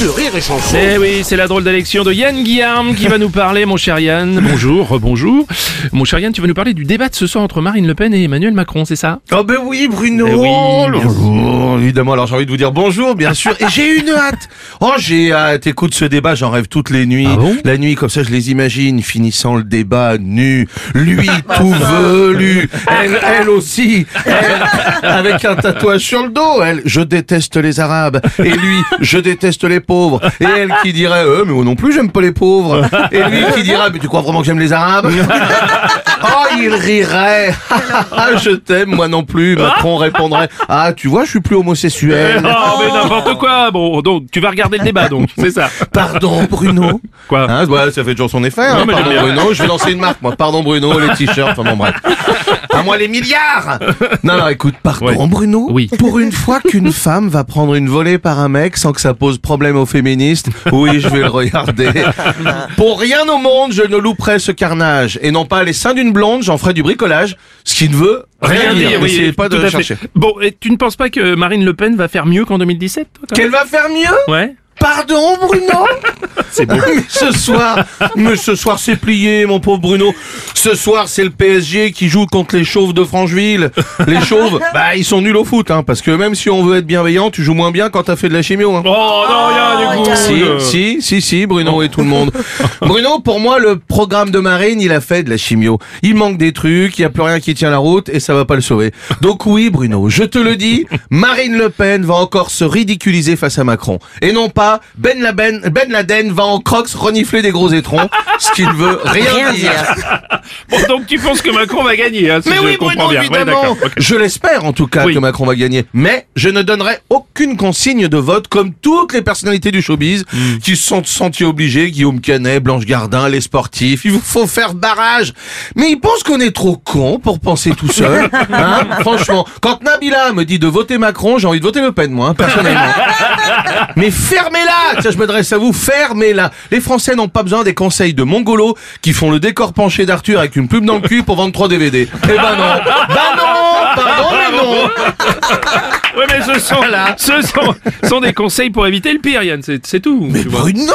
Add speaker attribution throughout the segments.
Speaker 1: de Rire et Chanson.
Speaker 2: Eh oui, c'est la drôle d'élection de Yann Guillaume qui va nous parler, mon cher Yann. Bonjour, bonjour. Mon cher Yann, tu vas nous parler du débat de ce soir entre Marine Le Pen et Emmanuel Macron, c'est ça?
Speaker 3: Oh ben oui Bruno.
Speaker 2: Eh oui, bien
Speaker 3: Bonjour, évidemment, alors j'ai envie de vous dire bonjour, bien sûr, et j'ai une hâte. Oh j'ai hâte, écoute ce débat, j'en rêve toutes les nuits.
Speaker 2: Ah bon?
Speaker 3: La nuit, comme ça, je les imagine, finissant le débat nu, lui tout velu, elle, elle aussi, elle, avec un tatouage sur le dos, elle, je déteste les Arabes, et lui, je déteste les pauvres, et elle qui dirait, euh, mais moi non plus j'aime pas les pauvres, et lui qui dirait, mais tu crois vraiment que j'aime les Arabes? Oh, il rirait. Ah, je t'aime, moi non plus. Macron répondrait. Ah, tu vois, je suis plus homosexuel.
Speaker 2: Oh, mais n'importe quoi Bon, donc, tu vas regarder le débat, donc, c'est ça.
Speaker 3: Pardon, Bruno.
Speaker 2: Quoi
Speaker 3: Hein, ça fait toujours son effet. Hein,
Speaker 2: Non, mais
Speaker 3: pardon. Bruno. Je vais lancer une marque, moi. Pardon, Bruno, les t-shirts. Enfin, bon, bref. À moi, les milliards. Non, non, écoute, pardon,
Speaker 2: Ouais.
Speaker 3: Bruno.
Speaker 2: Oui.
Speaker 3: Pour une fois qu'une femme va prendre une volée par un mec sans que ça pose problème aux féministes, oui, je vais le regarder. Pour rien au monde, je ne louperai ce carnage. Et non pas les seins d'une blonde, j'en ferai du bricolage. Ce qui ne veut rien, dire. N'essayez pas de chercher.
Speaker 2: Bon, et tu ne penses pas que Marine Le Pen va faire mieux qu'en 2017 toi, quand
Speaker 3: Qu'elle va faire mieux?
Speaker 2: Ouais
Speaker 3: Pardon, Bruno
Speaker 2: C'est beau.
Speaker 3: Mais ce soir, mais ce soir c'est plié, mon pauvre Bruno. Ce soir, c'est le PSG qui joue contre les chauves de Francheville. Les chauves, bah ils sont nuls au foot, hein, parce que même si on veut être bienveillant, tu joues moins bien quand t'as fait de la chimio. Hein.
Speaker 2: Oh non, rien du coup
Speaker 3: Si,
Speaker 2: euh.
Speaker 3: si, si, si, Bruno et tout le monde. Bruno, pour moi, le programme de Marine, il a fait de la chimio. Il manque des trucs, il n'y a plus rien qui tient la route et ça va pas le sauver. Donc oui, Bruno, je te le dis, Marine Le Pen va encore se ridiculiser face à Macron. Et non pas Ben Laden, ben Laden va en crocs renifler des gros étrons, ce qui ne veut rien, dire.
Speaker 2: Bon, donc tu penses que Macron va gagner, hein, si
Speaker 3: Mais
Speaker 2: je
Speaker 3: oui,
Speaker 2: comprends
Speaker 3: Bruno,
Speaker 2: bien. Ouais,
Speaker 3: évidemment. Je l'espère en tout cas
Speaker 2: Oui.
Speaker 3: que Macron va gagner. Mais je ne donnerai aucune consigne de vote comme toutes les personnalités du showbiz
Speaker 2: Hmm.
Speaker 3: qui se sont sentis obligés. Guillaume Canet, Blanche Gardin, les sportifs. Il vous faut faire barrage. Mais ils pensent qu'on est trop con pour penser tout seul. Hein Franchement, quand Nabila me dit de voter Macron, j'ai envie de voter Le Pen, moi, hein, personnellement. Mais fermez-la Ça, je m'adresse à vous, fermez-la Les Français n'ont pas besoin des conseils de mongolos qui font le décor penché d'Arthur avec une plume dans le cul pour vendre 3 DVD. Eh ben non Bah non Pardon, mais non
Speaker 2: Ouais, mais ce sont, ce sont, sont des conseils pour éviter le pire, Yann, c'est tout.
Speaker 3: Mais. Bruno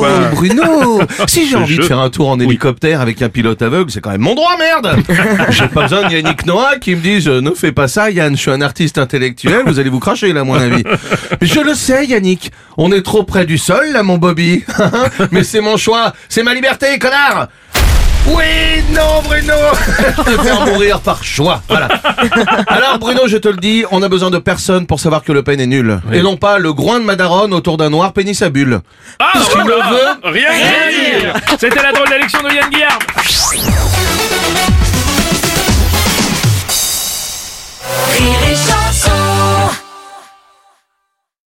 Speaker 2: Quoi
Speaker 3: Bruno Si j'ai envie de faire un tour en hélicoptère avec un pilote aveugle, c'est quand même mon droit, merde J'ai pas besoin de Yannick Noah qui me dise euh, « Ne fais pas ça, Yann, je suis un artiste intellectuel, vous allez vous cracher, là, à mon avis. » Je le sais, Yannick, on est trop près du sol, là, mon Bobby. Mais c'est mon choix, c'est ma liberté, connard oui, non, Bruno Te faire mourir par choix, voilà. Alors, Bruno, je te le dis, on a besoin de personne pour savoir que Le Pen est nul. Et non pas le groin de Madaron autour d'un noir pénis à bulle.
Speaker 2: Ah, voilà.
Speaker 3: veut,
Speaker 2: Rien, rien dire C'était la drôle d'élection de Yann Guillard